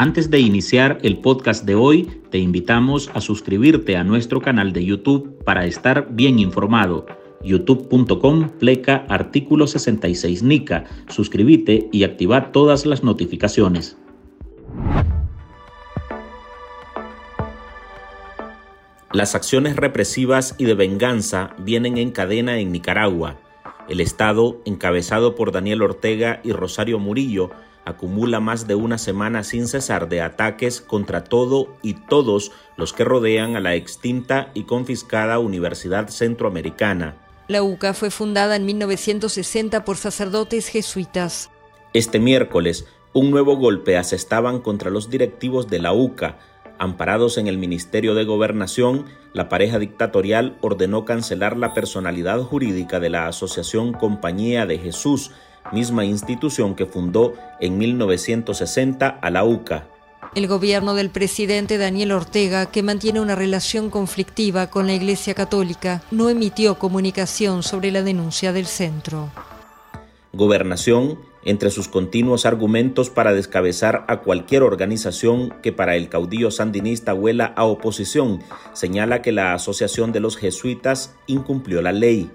Antes de iniciar el podcast de hoy, te invitamos a suscribirte a nuestro canal de YouTube para estar bien informado. youtube.com pleca artículo 66 NICA. Suscríbete y activa todas las notificaciones. Las acciones represivas y de venganza vienen en cadena en Nicaragua. El Estado, encabezado por Daniel Ortega y Rosario Murillo, acumula más de una semana sin cesar de ataques contra todo y todos los que rodean a la extinta y confiscada Universidad Centroamericana. La UCA fue fundada en 1960 por sacerdotes jesuitas. Este miércoles, un nuevo golpe asestaban contra los directivos de la UCA, Amparados en el Ministerio de Gobernación, la pareja dictatorial ordenó cancelar la personalidad jurídica de la Asociación Compañía de Jesús, misma institución que fundó en 1960 a la UCA. El gobierno del presidente Daniel Ortega, que mantiene una relación conflictiva con la Iglesia Católica, no emitió comunicación sobre la denuncia del centro. Gobernación entre sus continuos argumentos para descabezar a cualquier organización que para el caudillo sandinista huela a oposición, señala que la Asociación de los Jesuitas incumplió la ley.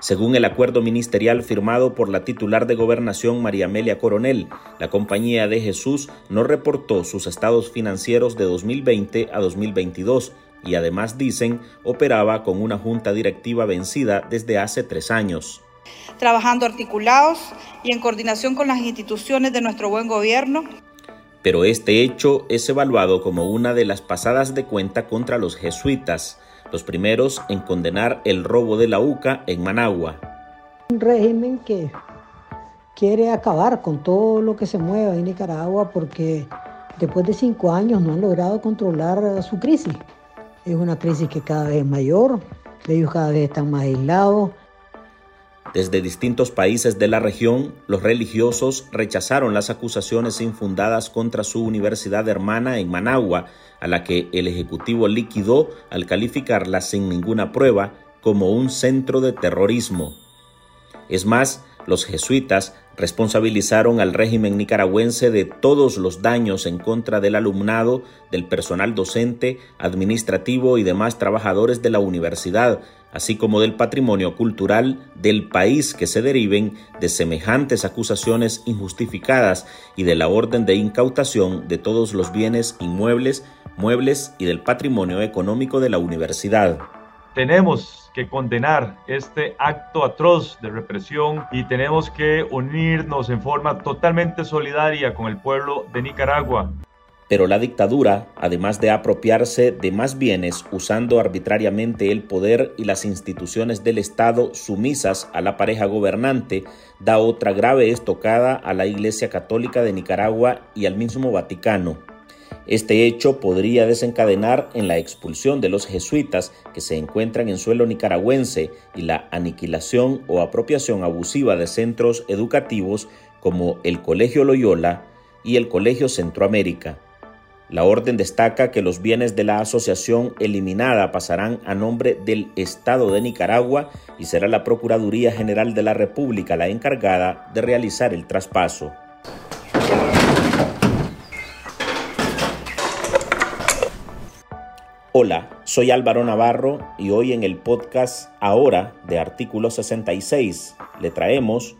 Según el acuerdo ministerial firmado por la titular de gobernación María Amelia Coronel, la Compañía de Jesús no reportó sus estados financieros de 2020 a 2022 y además dicen operaba con una junta directiva vencida desde hace tres años trabajando articulados y en coordinación con las instituciones de nuestro buen gobierno. Pero este hecho es evaluado como una de las pasadas de cuenta contra los jesuitas, los primeros en condenar el robo de la UCA en Managua. Un régimen que quiere acabar con todo lo que se mueva en Nicaragua porque después de cinco años no han logrado controlar su crisis. Es una crisis que cada vez es mayor, ellos cada vez están más aislados, desde distintos países de la región, los religiosos rechazaron las acusaciones infundadas contra su universidad hermana en Managua, a la que el Ejecutivo liquidó al calificarla sin ninguna prueba como un centro de terrorismo. Es más, los jesuitas responsabilizaron al régimen nicaragüense de todos los daños en contra del alumnado, del personal docente, administrativo y demás trabajadores de la universidad, así como del patrimonio cultural del país que se deriven de semejantes acusaciones injustificadas y de la orden de incautación de todos los bienes inmuebles, muebles y del patrimonio económico de la universidad. Tenemos que condenar este acto atroz de represión y tenemos que unirnos en forma totalmente solidaria con el pueblo de Nicaragua. Pero la dictadura, además de apropiarse de más bienes usando arbitrariamente el poder y las instituciones del Estado sumisas a la pareja gobernante, da otra grave estocada a la Iglesia Católica de Nicaragua y al mismo Vaticano. Este hecho podría desencadenar en la expulsión de los jesuitas que se encuentran en suelo nicaragüense y la aniquilación o apropiación abusiva de centros educativos como el Colegio Loyola y el Colegio Centroamérica. La orden destaca que los bienes de la asociación eliminada pasarán a nombre del Estado de Nicaragua y será la Procuraduría General de la República la encargada de realizar el traspaso. Hola, soy Álvaro Navarro y hoy en el podcast Ahora de Artículo 66 le traemos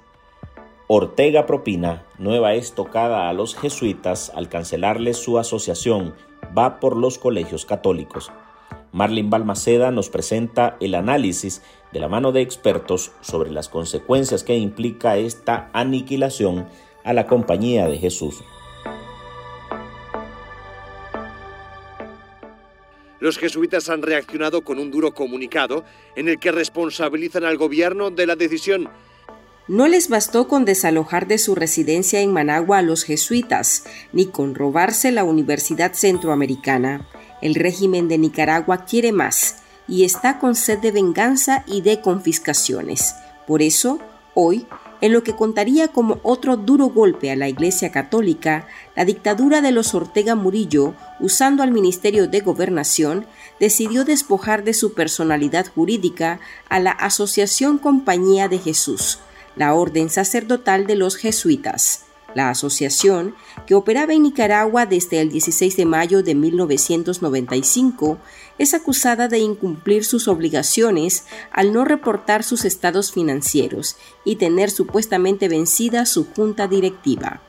Ortega propina nueva estocada a los jesuitas al cancelarles su asociación, va por los colegios católicos. Marlin Balmaceda nos presenta el análisis de la mano de expertos sobre las consecuencias que implica esta aniquilación a la compañía de Jesús. Los jesuitas han reaccionado con un duro comunicado en el que responsabilizan al gobierno de la decisión. No les bastó con desalojar de su residencia en Managua a los jesuitas, ni con robarse la Universidad Centroamericana. El régimen de Nicaragua quiere más y está con sed de venganza y de confiscaciones. Por eso, hoy en lo que contaría como otro duro golpe a la Iglesia Católica, la dictadura de los Ortega Murillo, usando al Ministerio de Gobernación, decidió despojar de su personalidad jurídica a la Asociación Compañía de Jesús, la orden sacerdotal de los jesuitas. La asociación, que operaba en Nicaragua desde el 16 de mayo de 1995, es acusada de incumplir sus obligaciones al no reportar sus estados financieros y tener supuestamente vencida su junta directiva.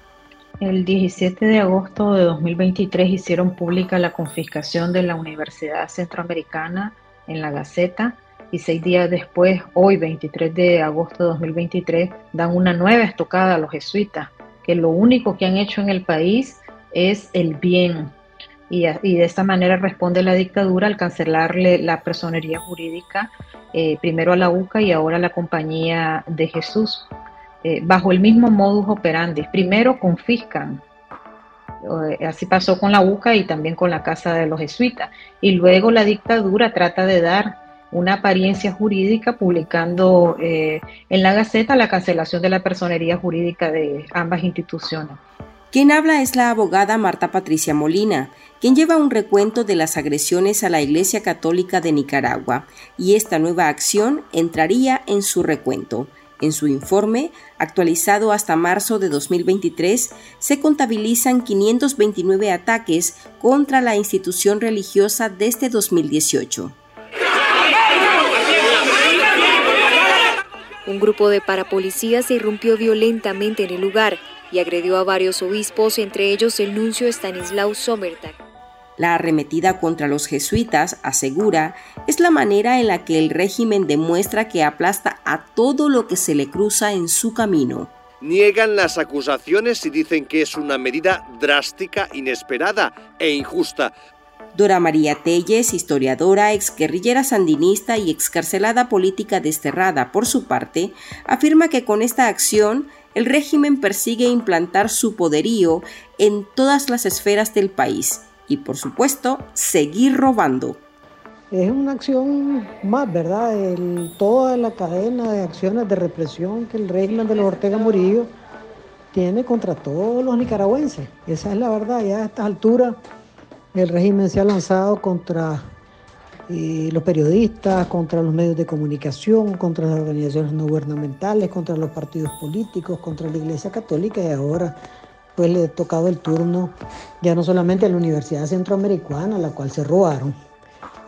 El 17 de agosto de 2023 hicieron pública la confiscación de la Universidad Centroamericana en la Gaceta y seis días después, hoy 23 de agosto de 2023, dan una nueva estocada a los jesuitas que lo único que han hecho en el país es el bien. Y, de esta manera responde la dictadura al cancelarle la personería jurídica eh, primero a la UCA y ahora a la Compañía de Jesús, eh, bajo el mismo modus operandi. Primero confiscan, eh, así pasó con la UCA y también con la Casa de los Jesuitas, y luego la dictadura trata de dar una apariencia jurídica publicando eh, en la Gaceta la cancelación de la personería jurídica de ambas instituciones. Quien habla es la abogada Marta Patricia Molina, quien lleva un recuento de las agresiones a la Iglesia Católica de Nicaragua, y esta nueva acción entraría en su recuento. En su informe, actualizado hasta marzo de 2023, se contabilizan 529 ataques contra la institución religiosa desde 2018. Un grupo de parapolicías se irrumpió violentamente en el lugar y agredió a varios obispos, entre ellos el nuncio Stanislaw Sommertag. La arremetida contra los jesuitas, asegura, es la manera en la que el régimen demuestra que aplasta a todo lo que se le cruza en su camino. Niegan las acusaciones y dicen que es una medida drástica, inesperada e injusta, Dora María Telles, historiadora, exguerrillera sandinista y excarcelada política desterrada por su parte, afirma que con esta acción el régimen persigue implantar su poderío en todas las esferas del país y, por supuesto, seguir robando. Es una acción más, ¿verdad? toda la cadena de acciones de represión que el régimen de los Ortega Murillo tiene contra todos los nicaragüenses. Esa es la verdad, ya a estas alturas el régimen se ha lanzado contra eh, los periodistas, contra los medios de comunicación, contra las organizaciones no gubernamentales, contra los partidos políticos, contra la Iglesia Católica y ahora pues le ha tocado el turno ya no solamente a la Universidad Centroamericana, a la cual se robaron,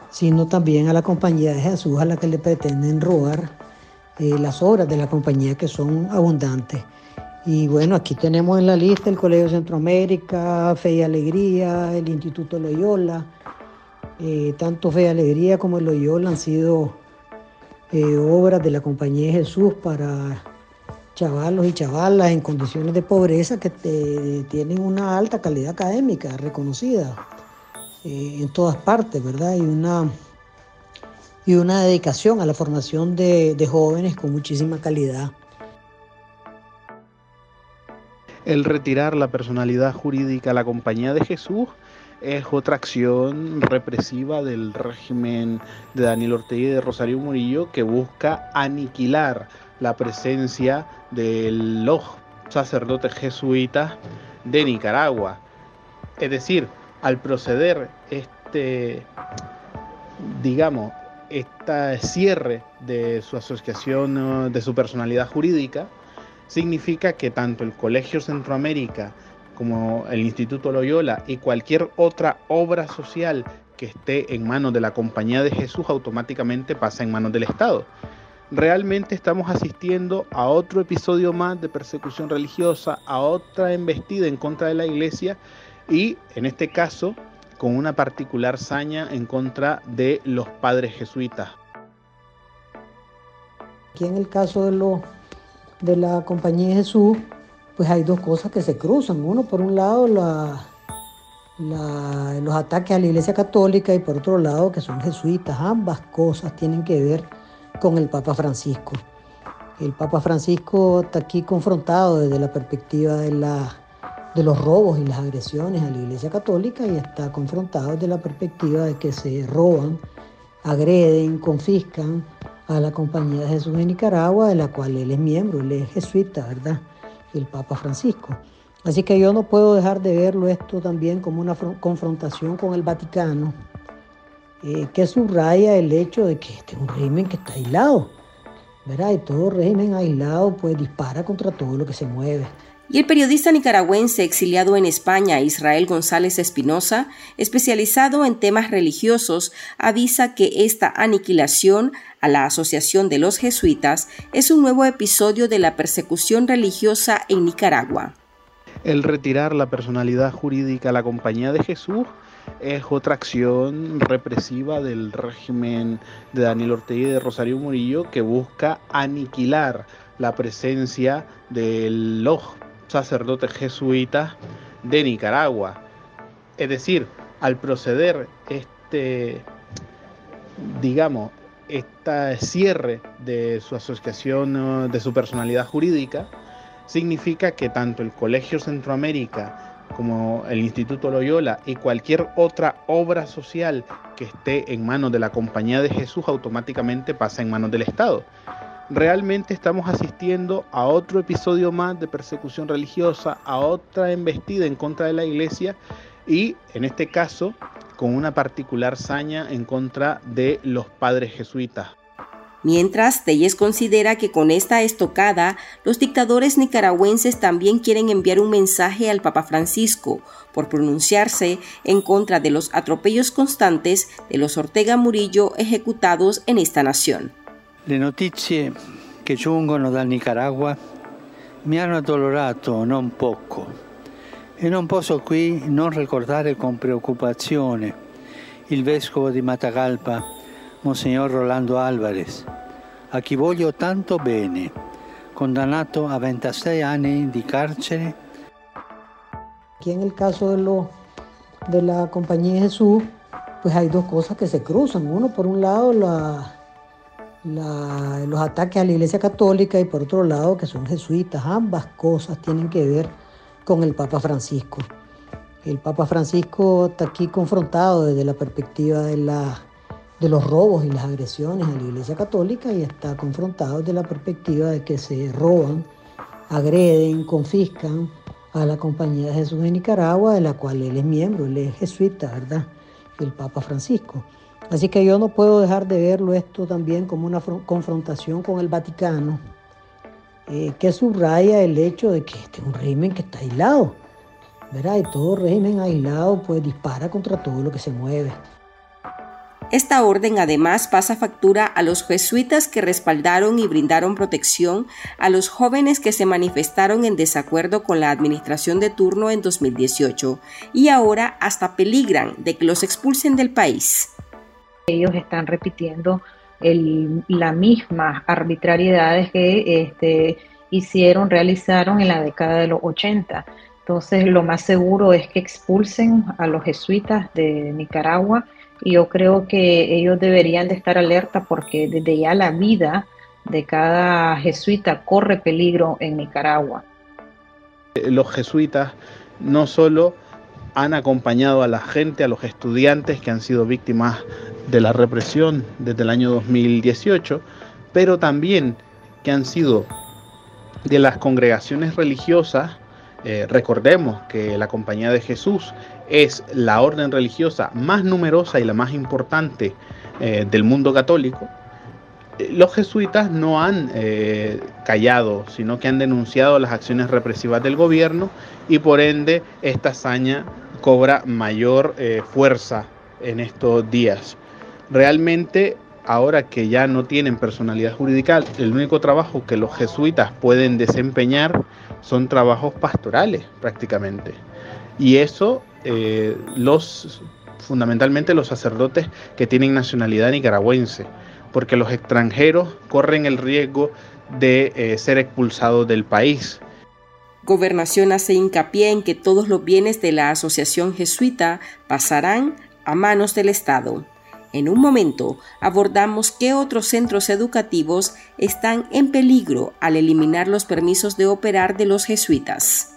sino también a la Compañía de Jesús, a la que le pretenden robar eh, las obras de la compañía que son abundantes. Y bueno, aquí tenemos en la lista el Colegio Centroamérica, Fe y Alegría, el Instituto Loyola. Eh, tanto Fe y Alegría como Loyola han sido eh, obras de la Compañía de Jesús para chavalos y chavalas en condiciones de pobreza que tienen una alta calidad académica reconocida eh, en todas partes, ¿verdad? Y una, y una dedicación a la formación de jóvenes con muchísima calidad. El retirar la personalidad jurídica a la Compañía de Jesús es otra acción represiva del régimen de Daniel Ortega y de Rosario Murillo que busca aniquilar la presencia de los sacerdotes jesuitas de Nicaragua. Es decir, al proceder este, digamos, este cierre de su asociación, de su personalidad jurídica, significa que tanto el Colegio Centroamérica como el Instituto Loyola y cualquier otra obra social que esté en manos de la Compañía de Jesús automáticamente pasa en manos del Estado. Realmente estamos asistiendo a otro episodio más de persecución religiosa, a otra embestida en contra de la Iglesia y en este caso con una particular saña en contra de los padres jesuitas. Aquí en el caso de los de la Compañía de Jesús, pues hay dos cosas que se cruzan. Uno, por un lado, la, los ataques a la Iglesia Católica y por otro lado, que son jesuitas. Ambas cosas tienen que ver con el Papa Francisco. El Papa Francisco está aquí confrontado desde la perspectiva de, la, de los robos y las agresiones a la Iglesia Católica y está confrontado desde la perspectiva de que se roban, agreden, confiscan a la Compañía de Jesús de Nicaragua, de la cual él es miembro, él es jesuita, ¿verdad? El Papa Francisco. Así que yo no puedo dejar de verlo esto también como una confrontación con el Vaticano, eh, que subraya el hecho de que este es un régimen que está aislado, ¿verdad? Y todo régimen aislado pues dispara contra todo lo que se mueve. Y el periodista nicaragüense exiliado en España, Israel González Espinosa, especializado en temas religiosos, avisa que esta aniquilación a la Asociación de los Jesuitas es un nuevo episodio de la persecución religiosa en Nicaragua. El retirar la personalidad jurídica a la Compañía de Jesús es otra acción represiva del régimen de Daniel Ortega y de Rosario Murillo que busca aniquilar la presencia de los sacerdotes jesuitas de Nicaragua. Es decir, al proceder este, digamos, este cierre de su asociación, de su personalidad jurídica, significa que tanto el Colegio Centroamérica como el Instituto Loyola y cualquier otra obra social que esté en manos de la Compañía de Jesús automáticamente pasa en manos del Estado. Realmente estamos asistiendo a otro episodio más de persecución religiosa, a otra embestida en contra de la Iglesia y en este caso con una particular saña en contra de los padres jesuitas. Mientras, Telles considera que con esta estocada, los dictadores nicaragüenses también quieren enviar un mensaje al Papa Francisco por pronunciarse en contra de los atropellos constantes de los Ortega Murillo ejecutados en esta nación. Le notizie che giungono dal Nicaragua mi hanno addolorato non poco e non posso qui non ricordare con preoccupazione il vescovo di Matagalpa Monseñor Rolando Álvarez, a chi voglio tanto bene, condannato a 26 años de cárcel. Aquí en el caso de, lo, de la Compañía Jesús, pues hay dos cosas que se cruzan. Uno, por un lado, la, los ataques a la Iglesia Católica y por otro lado, que son jesuitas. Ambas cosas tienen que ver con el Papa Francisco. El Papa Francisco está aquí confrontado desde la perspectiva de la de los robos y las agresiones a la Iglesia Católica y está confrontado desde la perspectiva de que se roban, agreden, confiscan a la Compañía de Jesús de Nicaragua, de la cual él es miembro, él es jesuita, ¿verdad? El Papa Francisco. Así que yo no puedo dejar de verlo esto también como una confrontación con el Vaticano, eh, que subraya el hecho de que este es un régimen que está aislado, ¿verdad? Y todo régimen aislado pues dispara contra todo lo que se mueve. Esta orden además pasa factura a los jesuitas que respaldaron y brindaron protección a los jóvenes que se manifestaron en desacuerdo con la administración de turno en 2018 y ahora hasta peligran de que los expulsen del país. Ellos están repitiendo la misma arbitrariedades que este, hicieron, realizaron en la década de los 80. Entonces lo más seguro es que expulsen a los jesuitas de Nicaragua yo creo que ellos deberían de estar alerta porque desde ya la vida de cada jesuita corre peligro en Nicaragua. Los jesuitas no solo han acompañado a la gente, a los estudiantes que han sido víctimas de la represión desde el año 2018, pero también que han sido de las congregaciones religiosas eh, recordemos que la Compañía de Jesús es la orden religiosa más numerosa y la más importante eh, del mundo católico. Eh, los jesuitas no han callado, sino que han denunciado las acciones represivas del gobierno y por ende esta hazaña cobra mayor fuerza en estos días. Realmente ahora que ya no tienen personalidad jurídica, el único trabajo que los jesuitas pueden desempeñar son trabajos pastorales prácticamente. Y eso eh, los fundamentalmente los sacerdotes que tienen nacionalidad nicaragüense, porque los extranjeros corren el riesgo de eh, ser expulsados del país. Gobernación hace hincapié en que todos los bienes de la asociación jesuita pasarán a manos del Estado. En un momento abordamos qué otros centros educativos están en peligro al eliminar los permisos de operar de los jesuitas.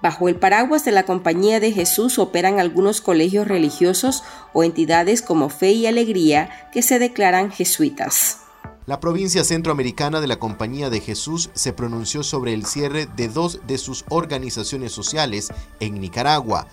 Bajo el paraguas de la Compañía de Jesús operan algunos colegios religiosos o entidades como Fe y Alegría que se declaran jesuitas. La provincia centroamericana de la Compañía de Jesús se pronunció sobre el cierre de dos de sus organizaciones sociales en Nicaragua.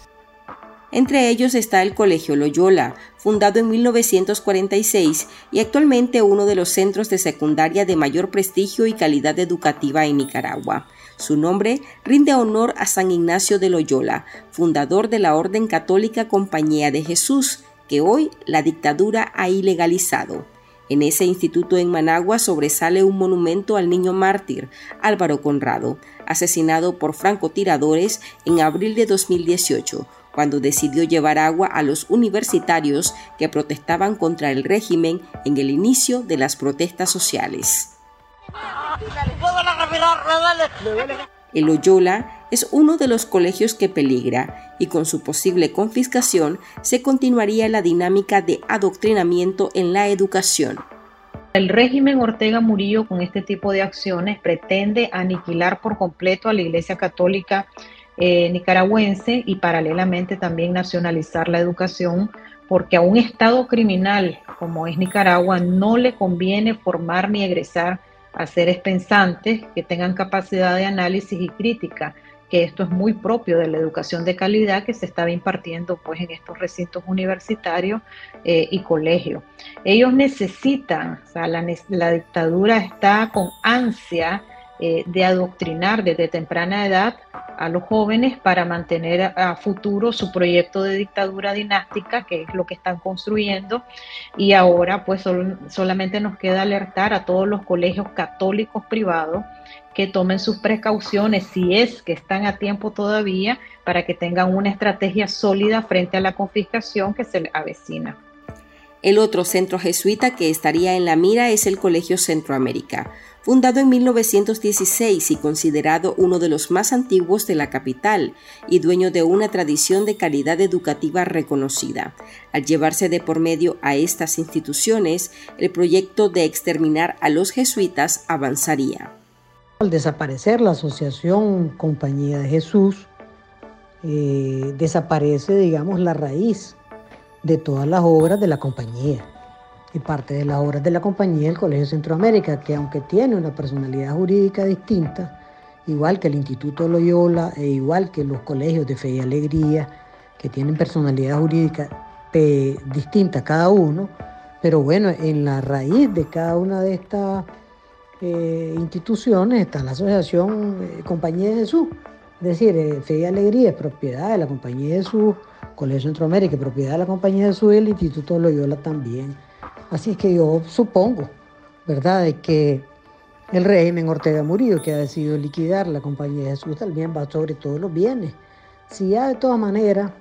Entre ellos está el Colegio Loyola, fundado en 1946 y actualmente uno de los centros de secundaria de mayor prestigio y calidad educativa en Nicaragua. Su nombre rinde honor a San Ignacio de Loyola, fundador de la Orden Católica Compañía de Jesús, que hoy la dictadura ha ilegalizado. En ese instituto en Managua sobresale un monumento al niño mártir, Álvaro Conrado, asesinado por francotiradores en abril de 2018, cuando decidió llevar agua a los universitarios que protestaban contra el régimen en el inicio de las protestas sociales. El Loyola es uno de los colegios que peligra y con su posible confiscación se continuaría la dinámica de adoctrinamiento en la educación. El régimen Ortega Murillo con este tipo de acciones pretende aniquilar por completo a la Iglesia Católica eh, nicaragüense y paralelamente también nacionalizar la educación porque a un Estado criminal como es Nicaragua no le conviene formar ni egresar a seres pensantes que tengan capacidad de análisis y crítica, que esto es muy propio de la educación de calidad que se estaba impartiendo pues en estos recintos universitarios eh, y colegios. Ellos necesitan, o sea, la, la dictadura está con ansia eh, de adoctrinar desde temprana edad a los jóvenes para mantener a, futuro su proyecto de dictadura dinástica, que es lo que están construyendo. Y ahora pues solamente nos queda alertar a todos los colegios católicos privados que tomen sus precauciones si es que están a tiempo todavía para que tengan una estrategia sólida frente a la confiscación que se avecina. El otro centro jesuita que estaría en la mira es el Colegio Centroamérica, fundado en 1916 y considerado uno de los más antiguos de la capital y dueño de una tradición de calidad educativa reconocida. Al llevarse de por medio a estas instituciones, el proyecto de exterminar a los jesuitas avanzaría. Al desaparecer la Asociación Compañía de Jesús, eh, desaparece, digamos, la raíz de todas las obras de la compañía. Y parte de las obras de la compañía el Colegio Centroamérica, que aunque tiene una personalidad jurídica distinta, igual que el Instituto Loyola e igual que los colegios de Fe y Alegría, que tienen personalidad jurídica distinta cada uno, pero bueno, en la raíz de cada una de estas eh, instituciones está la Asociación eh, Compañía de Jesús. Es decir, eh, Fe y Alegría es propiedad de la Compañía de Jesús, Colegio Centroamérica, propiedad de la Compañía de Jesús y el Instituto Loyola también. Así es que yo supongo, ¿verdad?, de que el régimen Ortega Murillo, que ha decidido liquidar la Compañía de Jesús, también va sobre todos los bienes. Si ya de todas maneras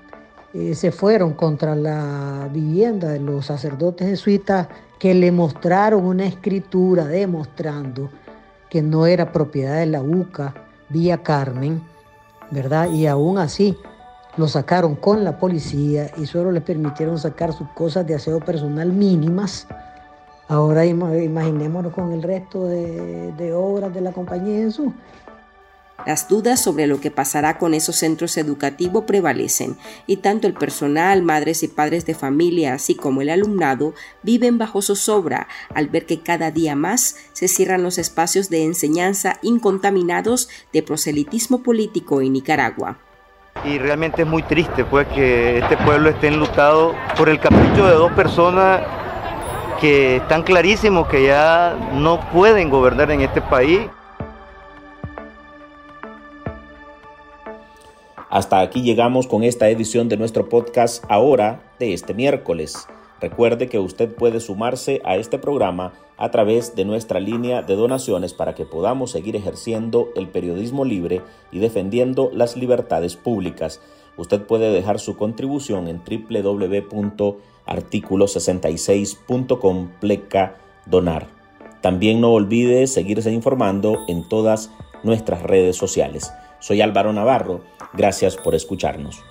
eh, se fueron contra la vivienda de los sacerdotes jesuitas que le mostraron una escritura demostrando que no era propiedad de la UCA vía Carmen, ¿verdad? Y aún así lo sacaron con la policía y solo les permitieron sacar sus cosas de aseo personal mínimas. Ahora imaginémonos con el resto de, obras de la compañía de Jesús. Las dudas sobre lo que pasará con esos centros educativos prevalecen y tanto el personal, madres y padres de familia, así como el alumnado, viven bajo zozobra al ver que cada día más se cierran los espacios de enseñanza incontaminados de proselitismo político en Nicaragua y realmente es muy triste pues que este pueblo esté enlutado por el capricho de dos personas que están clarísimos que ya no pueden gobernar en este país. Hasta aquí llegamos con esta edición de nuestro podcast ahora de este miércoles. Recuerde que usted puede sumarse a este programa a través de nuestra línea de donaciones para que podamos seguir ejerciendo el periodismo libre y defendiendo las libertades públicas. Usted puede dejar su contribución en www.articulo66.com pleca donar. También no olvide seguirse informando en todas nuestras redes sociales. Soy Álvaro Navarro, gracias por escucharnos.